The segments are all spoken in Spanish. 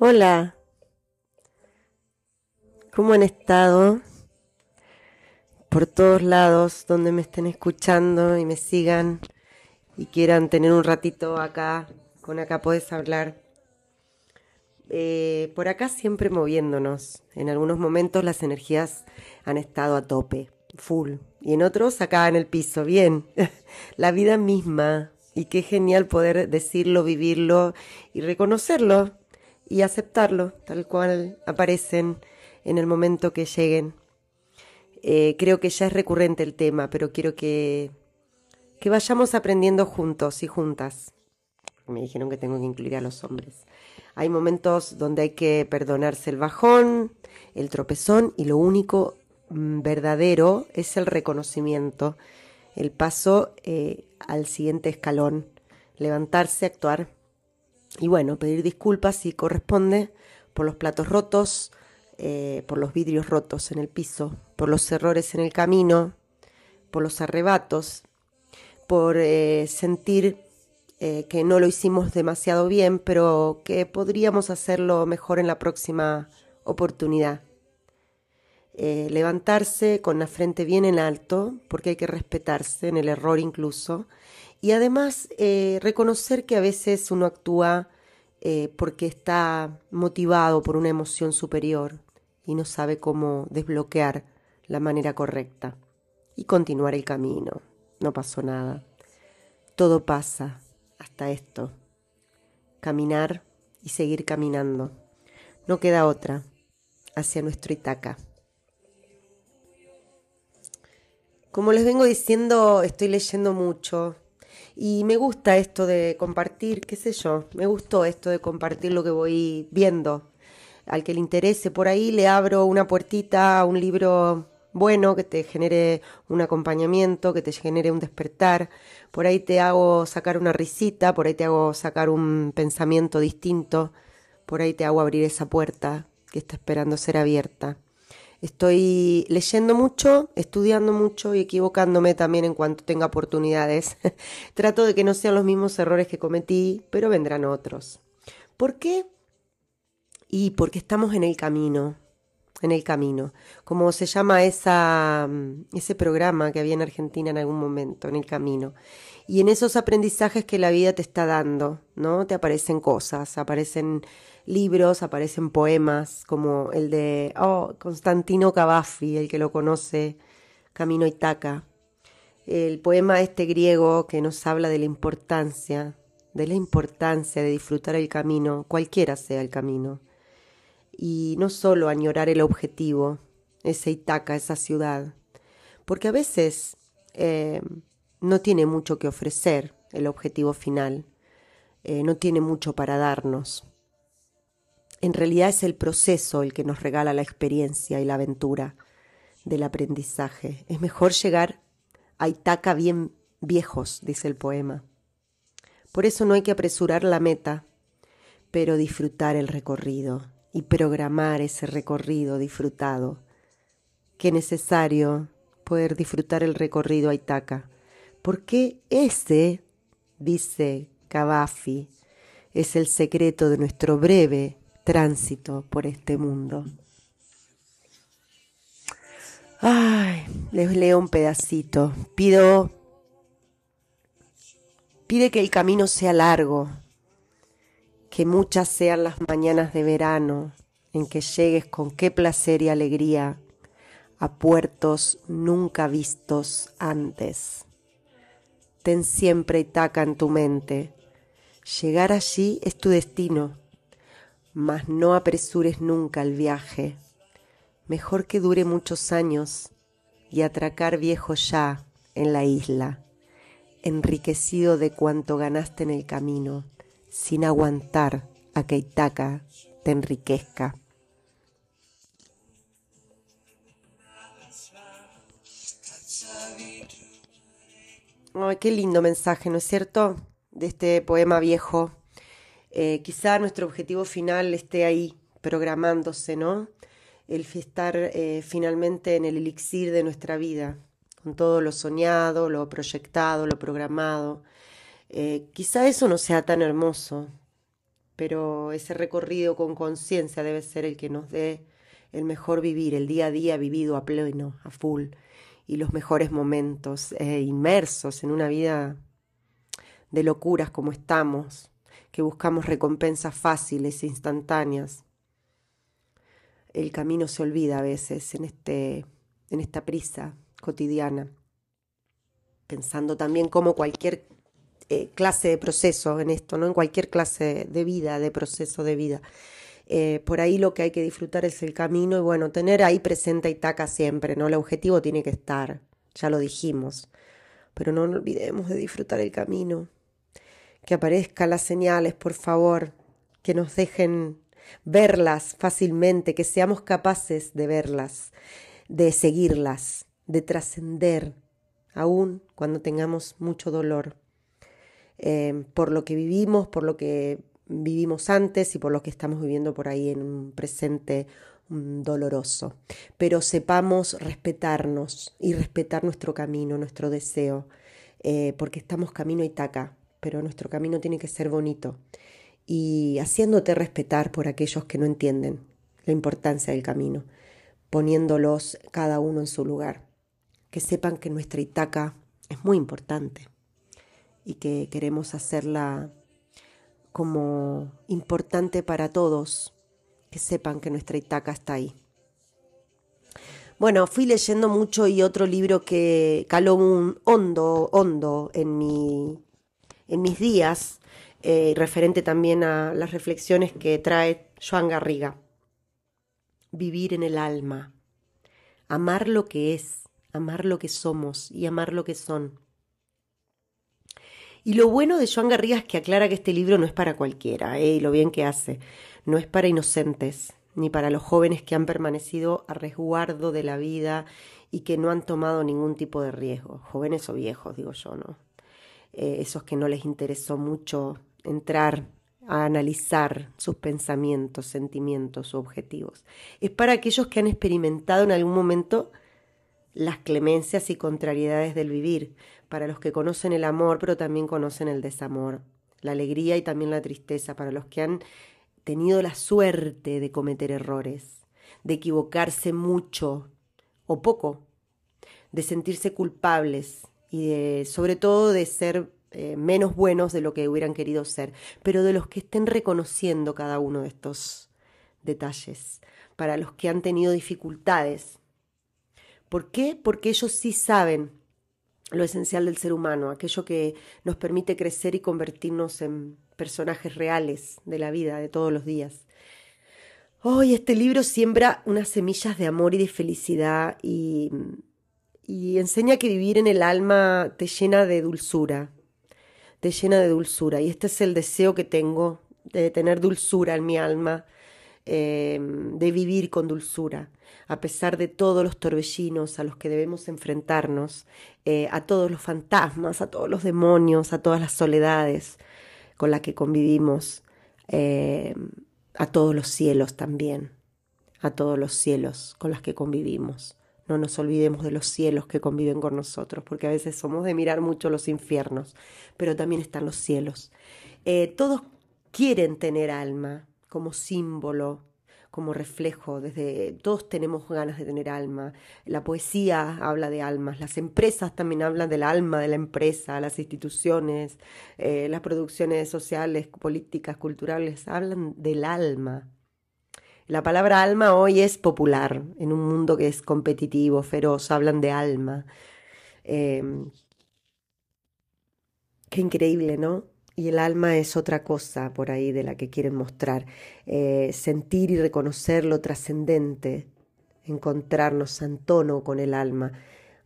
Hola, ¿cómo han estado? Por todos lados, donde me estén escuchando y me sigan y quieran tener un ratito acá, con acá podés hablar. Eh, por acá siempre moviéndonos. En algunos momentos las energías han estado a tope, full, y en otros acá en el piso, bien. La vida misma, y qué genial poder decirlo, vivirlo y reconocerlo y aceptarlo tal cual aparecen en el momento que lleguen. Eh, creo que ya es recurrente el tema, pero quiero que, que vayamos aprendiendo juntos y juntas. Me dijeron que tengo que incluir a los hombres. Hay momentos donde hay que perdonarse el bajón, el tropezón y lo único mm, verdadero es el reconocimiento, el paso eh, al siguiente escalón, levantarse, actuar y bueno, pedir disculpas si corresponde por los platos rotos, eh, por los vidrios rotos en el piso, por los errores en el camino, por los arrebatos, por eh, sentir eh, que no lo hicimos demasiado bien, pero que podríamos hacerlo mejor en la próxima oportunidad. levantarse con la frente bien en alto, porque hay que respetarse en el error incluso, y además eh, reconocer que a veces uno actúa eh, porque está motivado por una emoción superior y no sabe cómo desbloquear la manera correcta. Y continuar el camino. No pasó nada. Todo pasa hasta esto. Caminar y seguir caminando. No queda otra hacia nuestro Itaca. Como les vengo diciendo, estoy leyendo mucho, y me gusta esto de compartir, qué sé yo, me gustó esto de compartir lo que voy viendo. Al que le interese por ahí le abro una puertita a un libro bueno que te genere un acompañamiento, que te genere un despertar. Por ahí te hago sacar una risita, por ahí te hago sacar un pensamiento distinto, por ahí te hago abrir esa puerta que está esperando ser abierta. Estoy leyendo mucho, estudiando mucho y equivocándome también en cuanto tenga oportunidades. Trato de que no sean los mismos errores que cometí, pero vendrán otros. ¿Por qué? Y porque estamos en el camino, en el camino, como se llama mm, ese programa que había en Argentina en algún momento, en el camino. Y en esos aprendizajes que la vida te está dando, ¿no? Te aparecen cosas, aparecen libros, aparecen poemas como el de oh, Constantino Cavaffi, el que lo conoce, Camino Itaca. El poema este griego que nos habla de la importancia, de la importancia de disfrutar el camino, cualquiera sea el camino. Y no solo añorar el objetivo, ese Itaca, esa ciudad. Porque a veces eh, no tiene mucho que ofrecer el objetivo final, eh, no tiene mucho para darnos en realidad es el proceso el que nos regala la experiencia y la aventura del aprendizaje. Es mejor llegar a Itaca bien viejos, dice el poema. Por eso no hay que apresurar la meta, pero disfrutar el recorrido y programar ese recorrido disfrutado. Qué necesario poder disfrutar el recorrido a Itaca, porque ese, dice Cavafi, es el secreto de nuestro breve tránsito por este mundo. Ay, les leo un pedacito. Pido, pide que el camino sea largo, que muchas sean las mañanas de verano en que llegues con qué placer y alegría a puertos nunca vistos antes. Ten siempre Itaca en tu mente. Llegar allí es tu destino mas no apresures nunca el viaje. Mejor que dure muchos años y atracar viejo ya en la isla, enriquecido de cuanto ganaste en el camino, sin aguantar a que Itaca te enriquezca. Ay, qué lindo mensaje, ¿no es cierto? De este poema viejo eh, quizá nuestro objetivo final esté ahí, programándose, ¿no? El estar eh, finalmente en el elixir de nuestra vida, con todo lo soñado, lo proyectado, lo programado. Eh, quizá eso no sea tan hermoso, pero ese recorrido con conciencia debe ser el que nos dé el mejor vivir, el día a día vivido a pleno, a full, y los mejores momentos, eh, inmersos en una vida de locuras como estamos, que buscamos recompensas fáciles e instantáneas. El camino se olvida a veces en, este, en esta prisa cotidiana, pensando también como cualquier eh, clase de proceso en esto, ¿no? En cualquier clase de vida, de proceso de vida. Eh, por ahí lo que hay que disfrutar es el camino y bueno, tener ahí presente Itaca siempre, ¿no? El objetivo tiene que estar, ya lo dijimos, pero no olvidemos de disfrutar el camino. Que aparezcan las señales, por favor, que nos dejen verlas fácilmente, que seamos capaces de verlas, de seguirlas, de trascender, aún cuando tengamos mucho dolor, eh, por lo que vivimos, por lo que vivimos antes y por lo que estamos viviendo por ahí en un presente doloroso. Pero sepamos respetarnos y respetar nuestro camino, nuestro deseo, eh, porque estamos camino a Itaca, pero nuestro camino tiene que ser bonito y haciéndote respetar por aquellos que no entienden la importancia del camino, poniéndolos cada uno en su lugar. Que sepan que nuestra Itaca es muy importante y que queremos hacerla como importante para todos que sepan que nuestra Itaca está ahí. Bueno, fui leyendo mucho y otro libro que caló un hondo, hondo en, mi, en mis días, eh, referente también a las reflexiones que trae Joan Garriga. Vivir en el alma, amar lo que es, amar lo que somos y amar lo que son. Y lo bueno de Joan Garriga es que aclara que este libro no es para cualquiera, ¿eh? y lo bien que hace. No es para inocentes, ni para los jóvenes que han permanecido a resguardo de la vida y que no han tomado ningún tipo de riesgo, jóvenes o viejos, digo yo, ¿no? Eh, esos que no les interesó mucho entrar a analizar sus pensamientos, sentimientos objetivos. Es para aquellos que han experimentado en algún momento las clemencias y contrariedades del vivir, para los que conocen el amor, pero también conocen el desamor, la alegría y también la tristeza, para los que han tenido la suerte de cometer errores, de equivocarse mucho o poco, de sentirse culpables y de, sobre todo de ser eh, menos buenos de lo que hubieran querido ser, pero de los que estén reconociendo cada uno de estos detalles, para los que han tenido dificultades. ¿Por qué? Porque ellos sí saben lo esencial del ser humano, aquello que nos permite crecer y convertirnos en personajes reales de la vida de todos los días. Hoy este libro siembra unas semillas de amor y de felicidad y, enseña que vivir en el alma te llena de dulzura, te llena de dulzura. Y este es el deseo que tengo de tener dulzura en mi alma, eh, de vivir con dulzura a pesar de todos los torbellinos a los que debemos enfrentarnos, eh, a todos los fantasmas, a todos los demonios, a todas las soledades con las que convivimos, eh, a todos los cielos también, a todos los cielos con los que convivimos. No nos olvidemos de los cielos que conviven con nosotros, porque a veces somos de mirar mucho los infiernos, pero también están los cielos. Eh, todos quieren tener alma como símbolo como reflejo, desde todos tenemos ganas de tener alma. La poesía habla de almas, las empresas también hablan del alma de la empresa, las instituciones, eh, las producciones sociales, políticas, culturales, hablan del alma. La palabra alma hoy es popular en un mundo que es competitivo, feroz, hablan de alma. Em, qué increíble, ¿no? Y el alma es otra cosa por ahí de la que quieren mostrar. Eh, sentir y reconocer lo trascendente, encontrarnos en tono con el alma.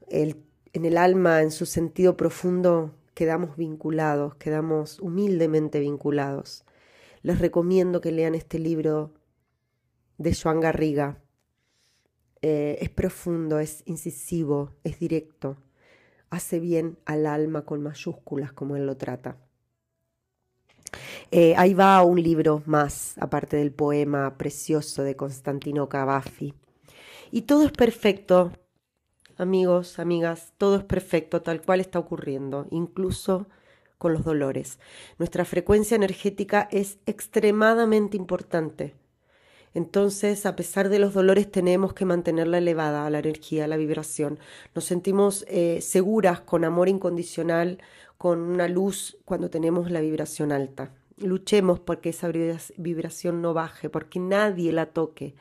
En el alma, en su sentido profundo, quedamos vinculados, quedamos humildemente vinculados. Les recomiendo que lean este libro de Joan Garriga. Eh, es profundo, es incisivo, es directo. Hace bien al alma con mayúsculas como él lo trata. Eh, ahí va un libro más, aparte del poema precioso de Constantino Cavaffi. Y todo es perfecto, amigos, amigas, todo es perfecto, tal cual está ocurriendo, incluso con los dolores. Nuestra frecuencia energética es extremadamente importante. Entonces, a pesar de los dolores, tenemos que mantenerla elevada, la energía, la vibración. Nos sentimos eh, seguras, con amor incondicional, con una luz cuando tenemos la vibración alta. Luchemos porque esa vibración no baje, porque nadie la toque.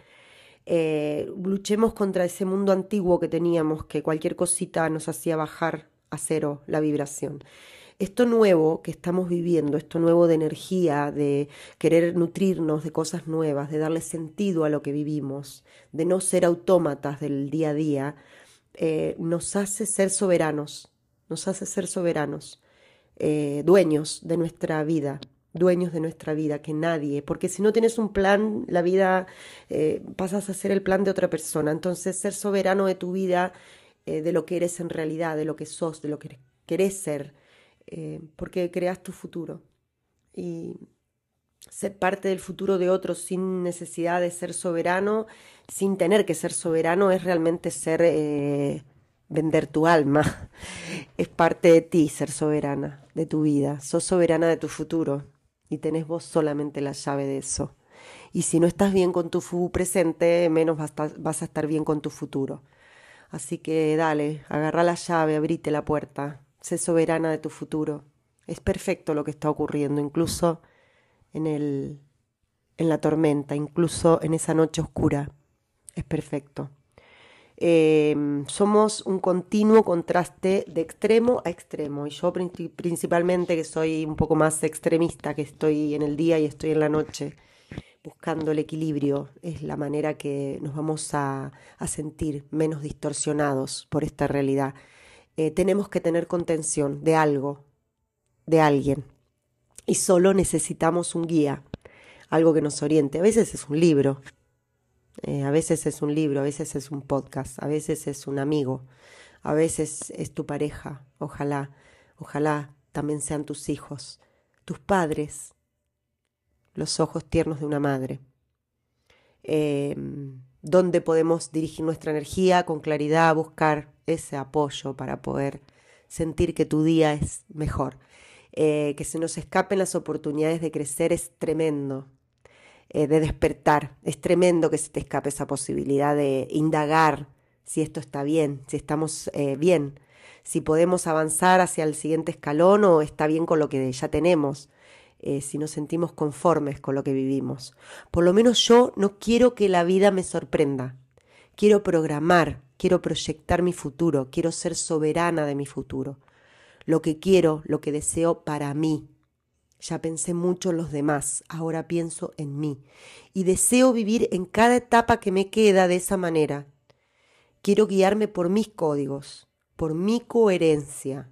Eh, luchemos contra ese mundo antiguo que teníamos, que cualquier cosita nos hacía bajar a cero la vibración. Esto nuevo que estamos viviendo, esto nuevo de energía, de querer nutrirnos de cosas nuevas, de darle sentido a lo que vivimos, de no ser autómatas del día a día, eh, nos hace ser soberanos, nos hace ser soberanos, eh, dueños de nuestra vida, dueños de nuestra vida, que nadie, porque si no tienes un plan, la vida eh, pasas a ser el plan de otra persona. Entonces, ser soberano de tu vida, de lo que eres en realidad, de lo que sos, de lo que querés ser, eh, porque creas tu futuro. Y ser parte del futuro de otros sin necesidad de ser soberano, sin tener que ser soberano, es realmente ser, eh, vender tu alma. Es parte de ti ser soberana, de tu vida. Sos soberana de tu futuro y tenés vos solamente la llave de eso. Y si no estás bien con tu presente, menos vas a, estar, bien con tu futuro. Así que dale, agarra la llave, abrite la puerta, sé soberana de tu futuro. Es perfecto lo que está ocurriendo, incluso en, el, en la tormenta, incluso en esa noche oscura. Es perfecto. Em, somos un continuo contraste de extremo a extremo y yo principalmente que soy un poco más extremista, que estoy en el día y estoy en la noche, buscando el equilibrio, es la manera que nos vamos a, a sentir menos distorsionados por esta realidad. Eh, tenemos que tener contención de algo, de alguien. Y solo necesitamos un guía, algo que nos oriente. A veces es un libro, eh, a veces es un libro, a veces es un podcast, a veces es un amigo, a veces es tu pareja, ojalá, ojalá también sean tus hijos, tus padres, los ojos tiernos de una madre. Eh, donde podemos dirigir nuestra energía con claridad, buscar ese apoyo para poder sentir que tu día es mejor. Eh, que se nos escapen las oportunidades de crecer es tremendo, eh, de despertar, es tremendo que se te escape esa posibilidad de indagar si esto está bien, si estamos eh, bien, si podemos avanzar hacia el siguiente escalón o está bien con lo que ya tenemos. Si nos sentimos conformes con lo que vivimos. Por lo menos yo no quiero que la vida me sorprenda. Quiero programar quiero proyectar mi futuro, quiero ser soberana de mi futuro. Lo que quiero, lo que deseo para mí. Ya pensé mucho en los demás, ahora pienso en mí. Y deseo vivir en cada etapa que me queda de esa manera. Quiero guiarme por mis códigos, por mi coherencia,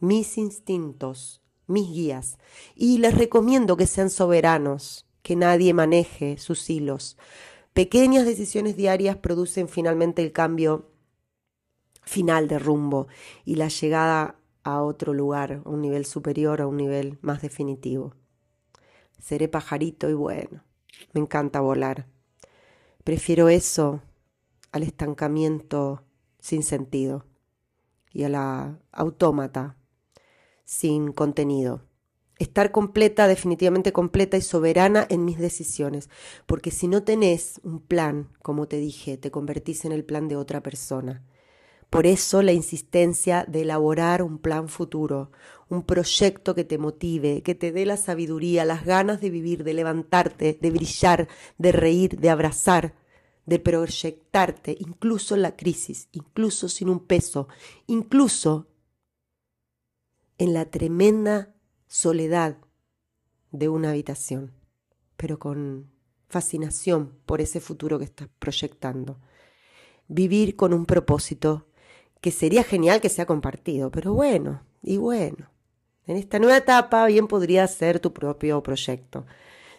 mis instintos, mis guías. Y les recomiendo que sean soberanos, que nadie maneje sus hilos, Pequeñas decisiones diarias producen finalmente el cambio final de rumbo y la llegada a otro lugar, a un nivel superior, a un nivel más definitivo. Seré pajarito y bueno, me encanta volar. Prefiero eso al estancamiento sin sentido y a la autómata sin contenido estar completa, definitivamente completa y soberana en mis decisiones, porque si no tenés un plan, como te dije, te convertís en el plan de otra persona. Por eso la insistencia de elaborar un plan futuro, un proyecto que te motive, que te dé la sabiduría, las ganas de vivir, de levantarte, de brillar, de reír, de abrazar, de proyectarte, incluso en la crisis, incluso sin un peso, incluso en la tremenda soledad de una habitación, pero con fascinación por ese futuro que estás proyectando. Vivir con un propósito que sería genial que sea compartido, pero bueno, y bueno, en esta nueva etapa bien podría ser tu propio proyecto,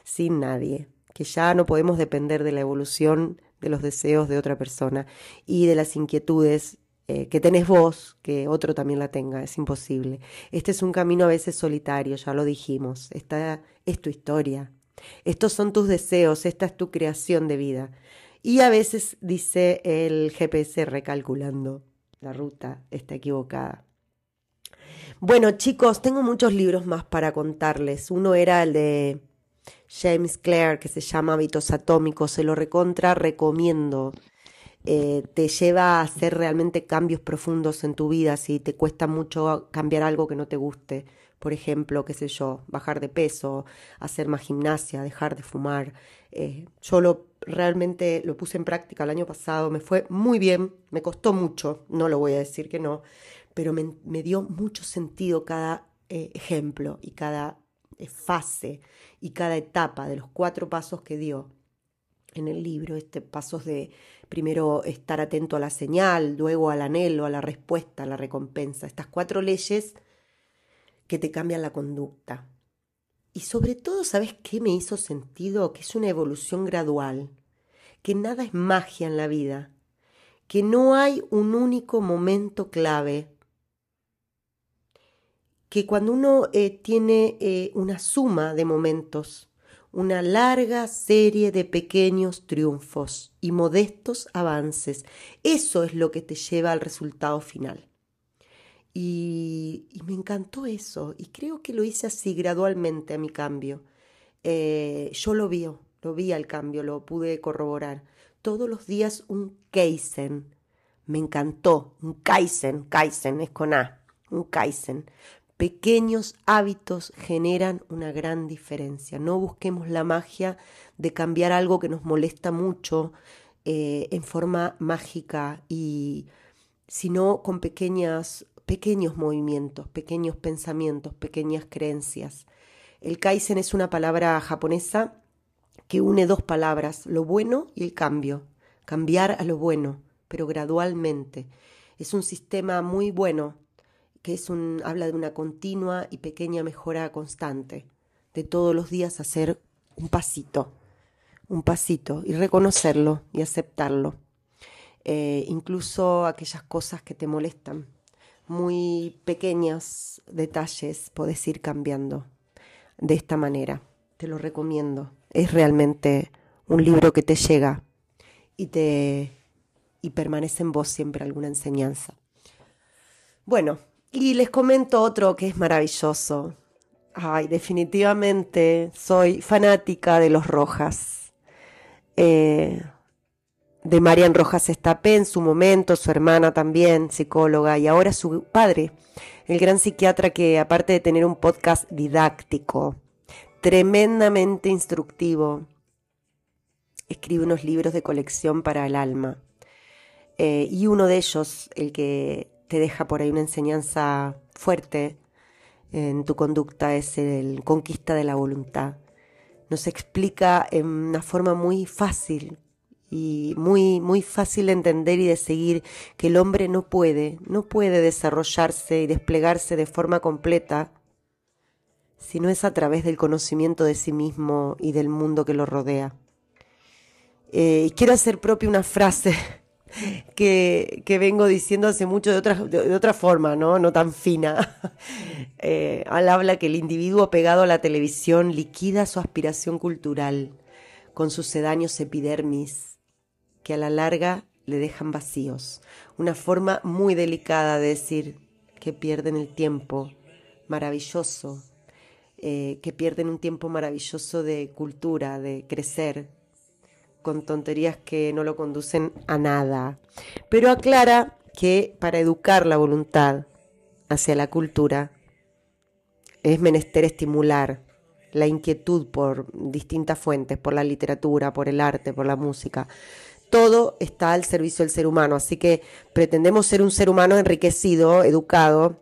sin nadie, que ya no podemos depender de la evolución de los deseos de otra persona y de las inquietudes eh, que tenés vos, que otro también la tenga, es imposible. Este es un camino a veces solitario, ya lo dijimos, esta es tu historia, estos son tus deseos, esta es tu creación de vida. Y a veces dice el GPS recalculando, la ruta está equivocada. Bueno, chicos, tengo muchos libros más para contarles. Uno era el de James Clare, que se llama Hábitos Atómicos. Se lo recontra recomiendo. Eh, te lleva a hacer realmente cambios profundos en tu vida si te cuesta mucho cambiar algo que no te guste. Por ejemplo, qué sé yo, bajar de peso, hacer más gimnasia, dejar de fumar. Eh, yo lo, realmente lo puse en práctica el año pasado, me fue muy bien, me costó mucho, no lo voy a decir que no, pero me, dio mucho sentido cada eh, ejemplo y cada fase y cada etapa de los cuatro pasos que dio en el libro, este pasos de primero estar atento a la señal, luego al anhelo, a la respuesta, a la recompensa, estas cuatro leyes que te cambian la conducta. Y sobre todo, ¿sabes qué me hizo sentido? Que es una evolución gradual, que nada es magia en la vida, que no hay un único momento clave, que cuando uno eh, tiene eh, una suma de momentos, una larga serie de pequeños triunfos y modestos avances. Eso es lo que te lleva al resultado final. Y, me encantó eso y creo que lo hice así gradualmente a mi cambio. Eh, yo lo vi, lo vi al cambio, lo pude corroborar. Todos los días un Kaizen. Me encantó, un Kaizen, Kaizen es con A, un Kaizen pequeños hábitos generan una gran diferencia. No busquemos la magia de cambiar algo que nos molesta mucho eh, en forma mágica y sino con pequeñas, pequeños movimientos, pequeños pensamientos, pequeñas creencias. El kaizen es una palabra japonesa que une dos palabras, lo bueno y el cambio. Cambiar a lo bueno, pero gradualmente. Es un sistema muy bueno que es un, habla de una continua y pequeña mejora constante, de todos los días hacer un pasito, un pasito y reconocerlo y aceptarlo. Eh, incluso aquellas cosas que te molestan, muy pequeños detalles podés ir cambiando de esta manera. Te lo recomiendo. Es realmente un libro que te llega y te y permanece en vos siempre alguna enseñanza. Bueno, y les comento otro que es maravilloso. Ay, definitivamente soy fanática de los Rojas. Eh, de Marian Rojas Estapé en su momento, su hermana también, psicóloga, y ahora su padre, el gran psiquiatra que aparte de tener un podcast didáctico, tremendamente instructivo, escribe unos libros de colección para el alma. Eh, y uno de ellos, el que te deja por ahí una enseñanza fuerte en tu conducta, es el conquista de la voluntad. Nos explica en una forma muy fácil y muy, muy fácil de entender y de seguir que el hombre no puede, no puede desarrollarse y desplegarse de forma completa si no es a través del conocimiento de sí mismo y del mundo que lo rodea. Eh, quiero hacer propia una frase que, vengo diciendo hace mucho de otra, de, otra forma, ¿no? No tan fina. Eh, al habla que el individuo pegado a la televisión liquida su aspiración cultural con sus sedaños epidermis, que a la larga le dejan vacíos. Una forma muy delicada de decir que pierden el tiempo maravilloso, eh, que pierden un tiempo maravilloso de cultura, de crecer, con tonterías que no lo conducen a nada. Pero aclara que para educar la voluntad hacia la cultura es menester estimular la inquietud por distintas fuentes, por la literatura, por el arte, por la música. Todo está al servicio del ser humano, así que pretendemos ser un ser humano enriquecido, educado,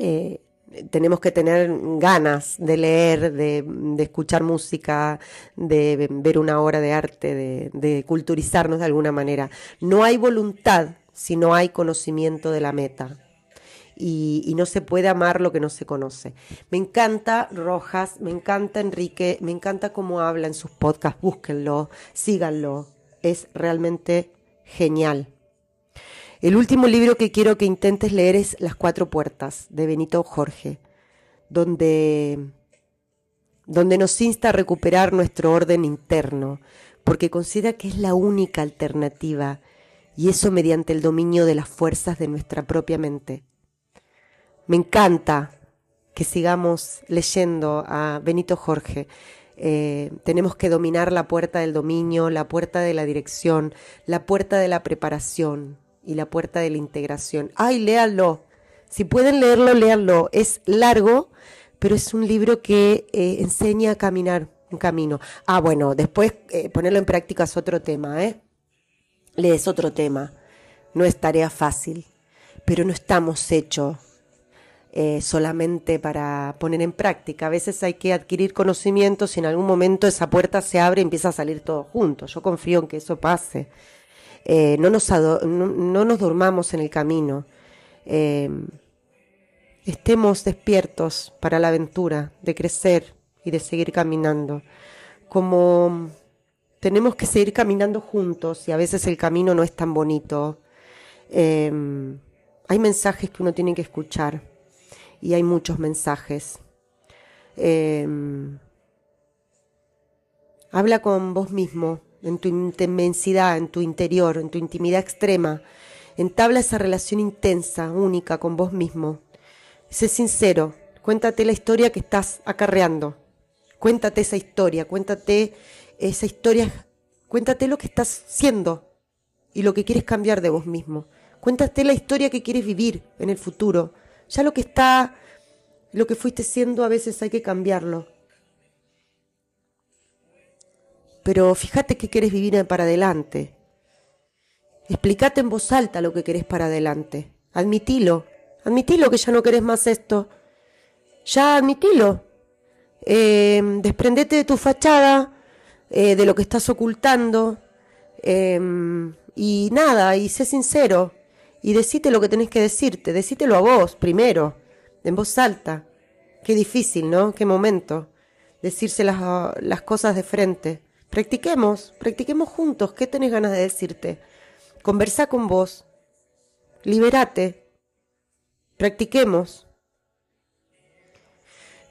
eh, tenemos que tener ganas de leer, de, escuchar música, de ver una obra de arte, de, culturizarnos de alguna manera. No hay voluntad si no hay conocimiento de la meta. Y, y, no se puede amar lo que no se conoce. Me encanta Rojas, me encanta Enrique, me encanta cómo habla en sus podcasts, búsquenlo, síganlo, es realmente genial. El último libro que quiero que intentes leer es Las Cuatro Puertas, de Benito Jorge, donde, donde nos insta a recuperar nuestro orden interno, porque considera que es la única alternativa, y eso mediante el dominio de las fuerzas de nuestra propia mente. Me encanta que sigamos leyendo a Benito Jorge. Eh, tenemos que dominar la puerta del dominio, la puerta de la dirección, la puerta de la preparación y la puerta de la integración. ¡Ay, léanlo! Si pueden leerlo, léanlo. Es largo, pero es un libro que eh, enseña a caminar un camino. Ah, bueno, después eh, ponerlo en práctica es otro tema, ¿eh? Es otro tema. No es tarea fácil, pero no estamos hechos eh, solamente para poner en práctica. A veces hay que adquirir conocimientos y en algún momento esa puerta se abre y empieza a salir todo junto. Yo confío en que eso pase. No, nos no, nos durmamos en el camino estemos despiertos para la aventura de crecer y de seguir caminando. Como tenemos que seguir caminando juntos y a veces el camino no es tan bonito. Em, hay mensajes que uno tiene que escuchar y hay muchos mensajes. Habla con vos mismo, en tu inmensidad, en tu interior, en tu intimidad extrema. Entabla esa relación intensa, única con vos mismo Sé sincero, cuéntate la historia que estás acarreando. Cuéntate esa historia, cuéntate esa historia, cuéntate lo que estás siendo y lo que quieres cambiar de vos mismo. Cuéntate la historia que quieres vivir en el futuro. Ya lo que está, lo que fuiste siendo, a veces hay que cambiarlo. Pero fíjate que quieres vivir para adelante. Explícate en voz alta lo que querés para adelante. Admitilo Admitilo que ya no querés más esto. Ya admitilo. Eh, desprendete de tu fachada, eh, de lo que estás ocultando. Em, y nada, y sé sincero. Y decite lo que tenés que decirte. Decítelo a vos primero, en voz alta. Qué difícil, ¿no? Qué momento. Decirse las cosas de frente. Practiquemos, practiquemos juntos. ¿Qué tenés ganas de decirte? Conversa con vos. Liberate. Practiquemos.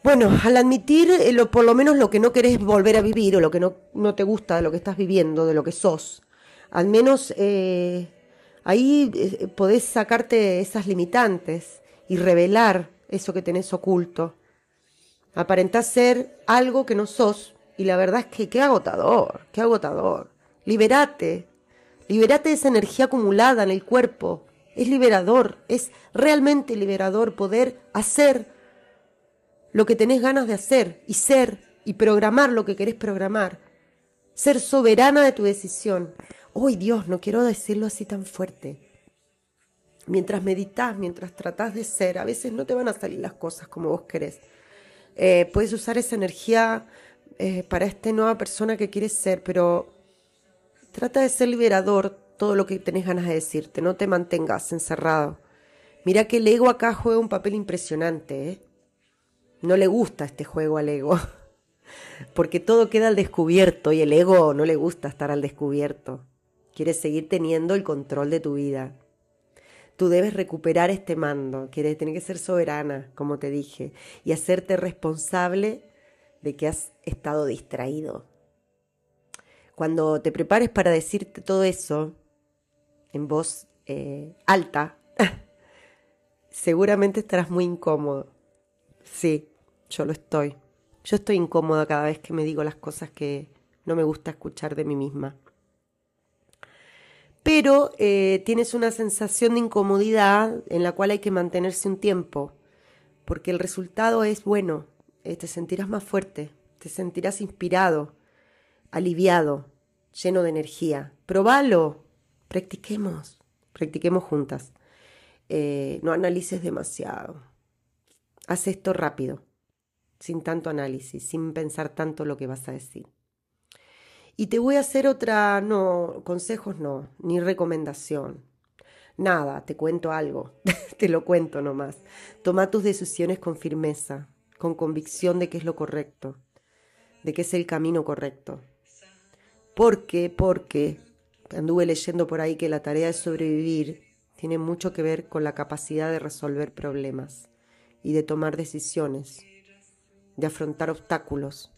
Bueno, al admitir eh, lo, por lo menos lo que no querés volver a vivir o lo que no, no, te gusta de lo que estás viviendo, de lo que sos, al menos eh, ahí eh, podés sacarte esas limitantes y revelar eso que tenés oculto. Aparentás ser algo que no sos y la verdad es que qué agotador, qué agotador. Liberate, liberate de esa energía acumulada en el cuerpo es liberador, es realmente liberador poder hacer lo que tenés ganas de hacer y ser y programar lo que querés programar. Ser soberana de tu decisión. Hoy Dios, no quiero decirlo así tan fuerte. Mientras meditas, mientras tratás de ser, a veces no te van a salir las cosas como vos querés. Eh, puedes usar esa energía eh, para esta nueva persona que quieres ser, pero trata de ser liberador todo lo que tenés ganas de decirte, no te mantengas encerrado. Mira que el ego acá juega un papel impresionante, ¿eh? No le gusta este juego al ego, porque todo queda al descubierto y el ego no le gusta estar al descubierto. Quiere seguir teniendo el control de tu vida. Tú debes recuperar este mando, quieres tener que ser soberana, como te dije, y hacerte responsable de que has estado distraído. Cuando te prepares para decirte todo eso, en voz eh, alta, seguramente estarás muy incómodo. Sí, yo lo estoy. Yo estoy incómoda cada vez que me digo las cosas que no me gusta escuchar de mí misma. Pero eh, tienes una sensación de incomodidad en la cual hay que mantenerse un tiempo, porque el resultado es bueno, eh, te sentirás más fuerte, te sentirás inspirado, aliviado, lleno de energía. Probalo, practiquemos, practiquemos juntas. Eh, no analices demasiado. Haz esto rápido, sin tanto análisis, sin pensar tanto lo que vas a decir. Y te voy a hacer otra, no, consejos no, ni recomendación. Nada, te cuento algo, te lo cuento nomás. Toma tus decisiones con firmeza, con convicción de que es lo correcto, de que es el camino correcto. Porque, porque anduve leyendo por ahí que la tarea de sobrevivir tiene mucho que ver con la capacidad de resolver problemas y de tomar decisiones, de afrontar obstáculos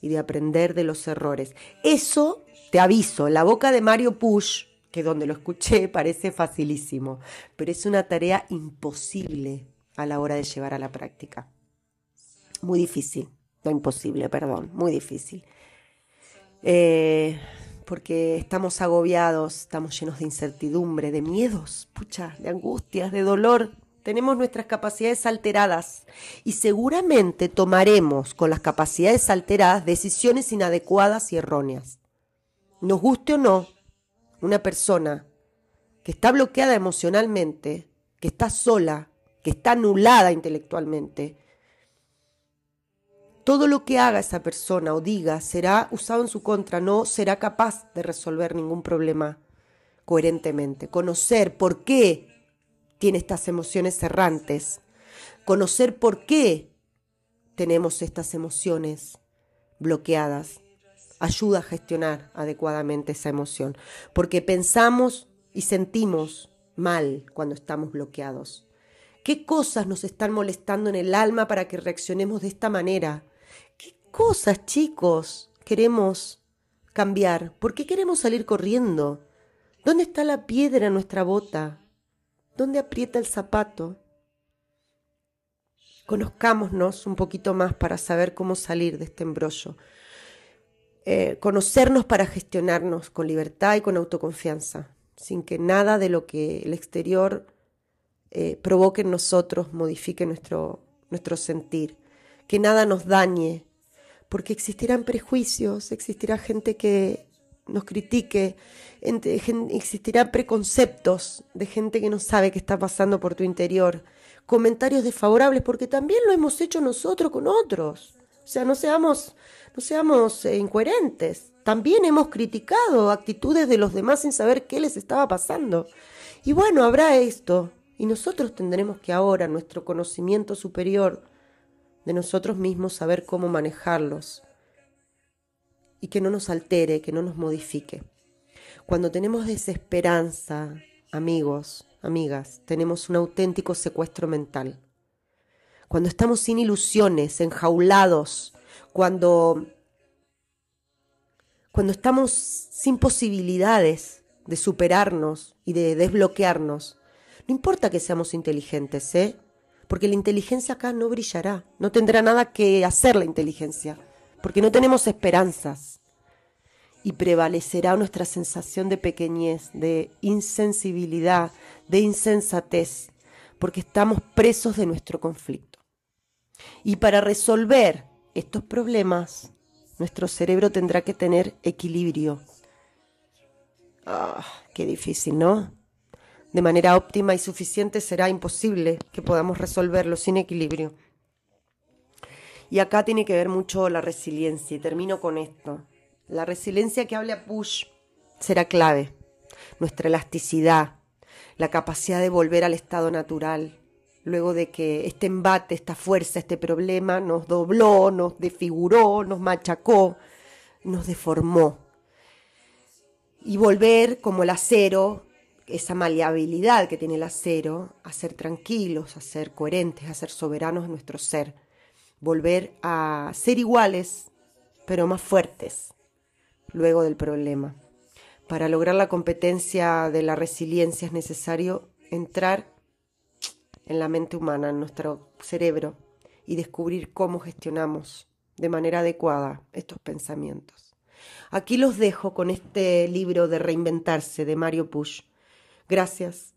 y de aprender de los errores. Eso, te aviso, la boca de Mario Push, que donde lo escuché parece facilísimo, pero es una tarea imposible, a la hora de llevar a la práctica. Muy difícil, no imposible, perdón, muy difícil. Eh, porque estamos agobiados, estamos llenos de incertidumbre, de miedos, pucha, de angustias, de dolor. Tenemos nuestras capacidades alteradas y seguramente tomaremos con las capacidades alteradas decisiones inadecuadas y erróneas. Nos guste o no, una persona que está bloqueada emocionalmente, que está sola, que está anulada intelectualmente, todo lo que haga esa persona o diga será usado en su contra, no será capaz de resolver ningún problema coherentemente. Conocer por qué tiene estas emociones errantes, conocer por qué tenemos estas emociones bloqueadas, ayuda a gestionar adecuadamente esa emoción, porque pensamos y sentimos mal cuando estamos bloqueados. ¿Qué cosas nos están molestando en el alma para que reaccionemos de esta manera? Cosas, chicos, queremos cambiar? ¿Por qué queremos salir corriendo? ¿Dónde está la piedra en nuestra bota? ¿Dónde aprieta el zapato? Conozcámonos un poquito más para saber cómo salir de este embrollo. Eh, conocernos para gestionarnos con libertad y con autoconfianza, sin que nada de lo que el exterior eh, provoque en nosotros modifique nuestro, nuestro sentir, que nada nos dañe, porque existirán prejuicios, existirá gente que nos critique, existirán preconceptos de gente que no sabe qué está pasando por tu interior, comentarios desfavorables, porque también lo hemos hecho nosotros con otros. O sea, no seamos, no seamos eh, incoherentes. También hemos criticado actitudes de los demás sin saber qué les estaba pasando. Y bueno, habrá esto. Y nosotros tendremos que ahora, nuestro conocimiento superior, de nosotros mismos saber cómo manejarlos y que no nos altere, que no nos modifique. Cuando tenemos desesperanza, amigos, amigas, tenemos un auténtico secuestro mental. Cuando estamos sin ilusiones, enjaulados, cuando, cuando estamos sin posibilidades de superarnos y de desbloquearnos, no importa que seamos inteligentes, ¿eh? Porque la inteligencia acá no brillará, no tendrá nada que hacer la inteligencia, porque no tenemos esperanzas. Y prevalecerá nuestra sensación de pequeñez, de insensibilidad, de insensatez, porque estamos presos de nuestro conflicto. Y para resolver estos problemas, nuestro cerebro tendrá que tener equilibrio. Ah, qué difícil, ¿no? De manera óptima y suficiente será imposible que podamos resolverlo sin equilibrio. Y acá tiene que ver mucho la resiliencia, y termino con esto. La resiliencia que habla Push será clave. Nuestra elasticidad, la capacidad de volver al estado natural, luego de que este embate, esta fuerza, este problema nos dobló, nos desfiguró, nos machacó, nos deformó. Y volver como el acero esa maleabilidad que tiene el acero, a ser tranquilos, a ser coherentes, a ser soberanos en nuestro ser, volver a ser iguales, pero más fuertes luego del problema. Para lograr la competencia de la resiliencia es necesario entrar en la mente humana, en nuestro cerebro, y descubrir cómo gestionamos de manera adecuada estos pensamientos. Aquí los dejo con este libro de Reinventarse de Mario Push Gracias.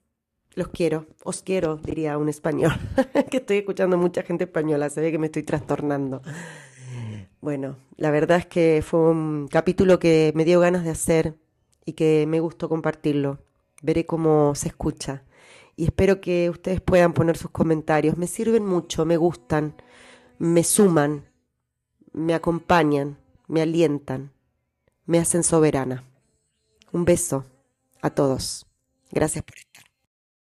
Los quiero, os quiero, diría un español, que estoy escuchando mucha gente española, se ve que me estoy trastornando. Bueno, la verdad es que fue un capítulo que me dio ganas de hacer y que me gustó compartirlo. Veré cómo se escucha y espero que ustedes puedan poner sus comentarios. Me sirven mucho, me gustan, me suman, me acompañan, me alientan, me hacen soberana. Un beso a todos. Gracias por